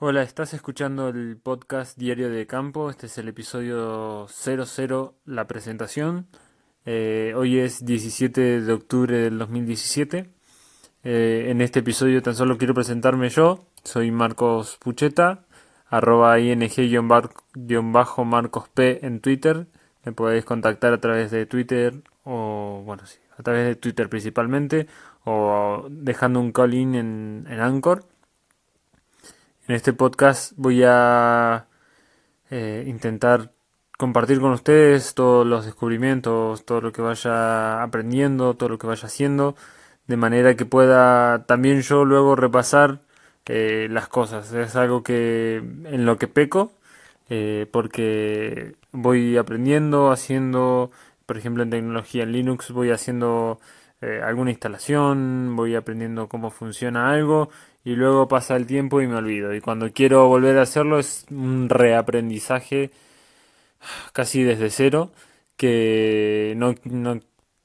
Hola, estás escuchando el podcast Diario de Campo. Este es el episodio 00, la presentación. Eh, hoy es 17 de octubre del 2017. Eh, en este episodio tan solo quiero presentarme yo. Soy Marcos Pucheta, arroba ing-marcos P en Twitter. Me podéis contactar a través de Twitter o, bueno, sí, a través de Twitter principalmente o dejando un call-in en, en Anchor. En este podcast voy a eh, intentar compartir con ustedes todos los descubrimientos, todo lo que vaya aprendiendo, todo lo que vaya haciendo, de manera que pueda también yo luego repasar eh, las cosas. Es algo que en lo que peco, eh, porque voy aprendiendo, haciendo, por ejemplo en tecnología en Linux, voy haciendo alguna instalación, voy aprendiendo cómo funciona algo y luego pasa el tiempo y me olvido. Y cuando quiero volver a hacerlo es un reaprendizaje casi desde cero que no,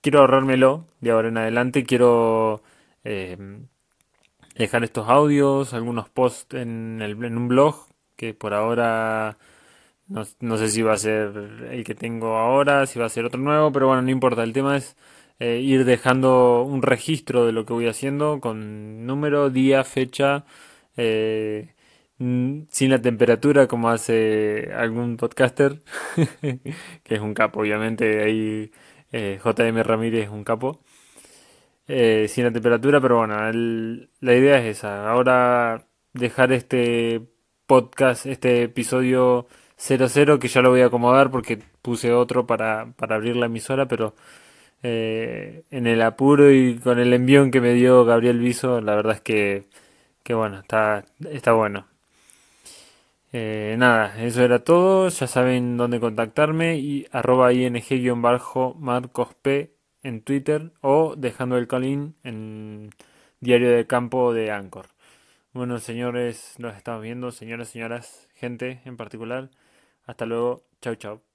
quiero ahorrármelo de ahora en adelante. Quiero eh, dejar estos audios, algunos posts en, el, en un blog que por ahora no, no sé si va a ser el que tengo ahora, si va a ser otro nuevo, pero bueno, no importa. El tema es eh, ir dejando un registro de lo que voy haciendo con número, día, fecha, eh, sin la temperatura como hace algún podcaster, que es un capo, obviamente, ahí eh, JM Ramírez es un capo. sin la temperatura, pero bueno, la idea es esa. Ahora dejar este podcast, este episodio 00, que ya lo voy a acomodar porque puse otro para, para abrir la emisora, pero eh, en el apuro y con el envión que me dio Gabriel Viso, la verdad es que, que bueno, está, está bueno. Eh, nada, eso era todo. Ya saben dónde contactarme y arroba ing-marcos en Twitter o dejando el call en Diario de Campo de Anchor. Bueno, señores, nos estamos viendo, señoras, señoras, gente en particular. Hasta luego. Chau, chau.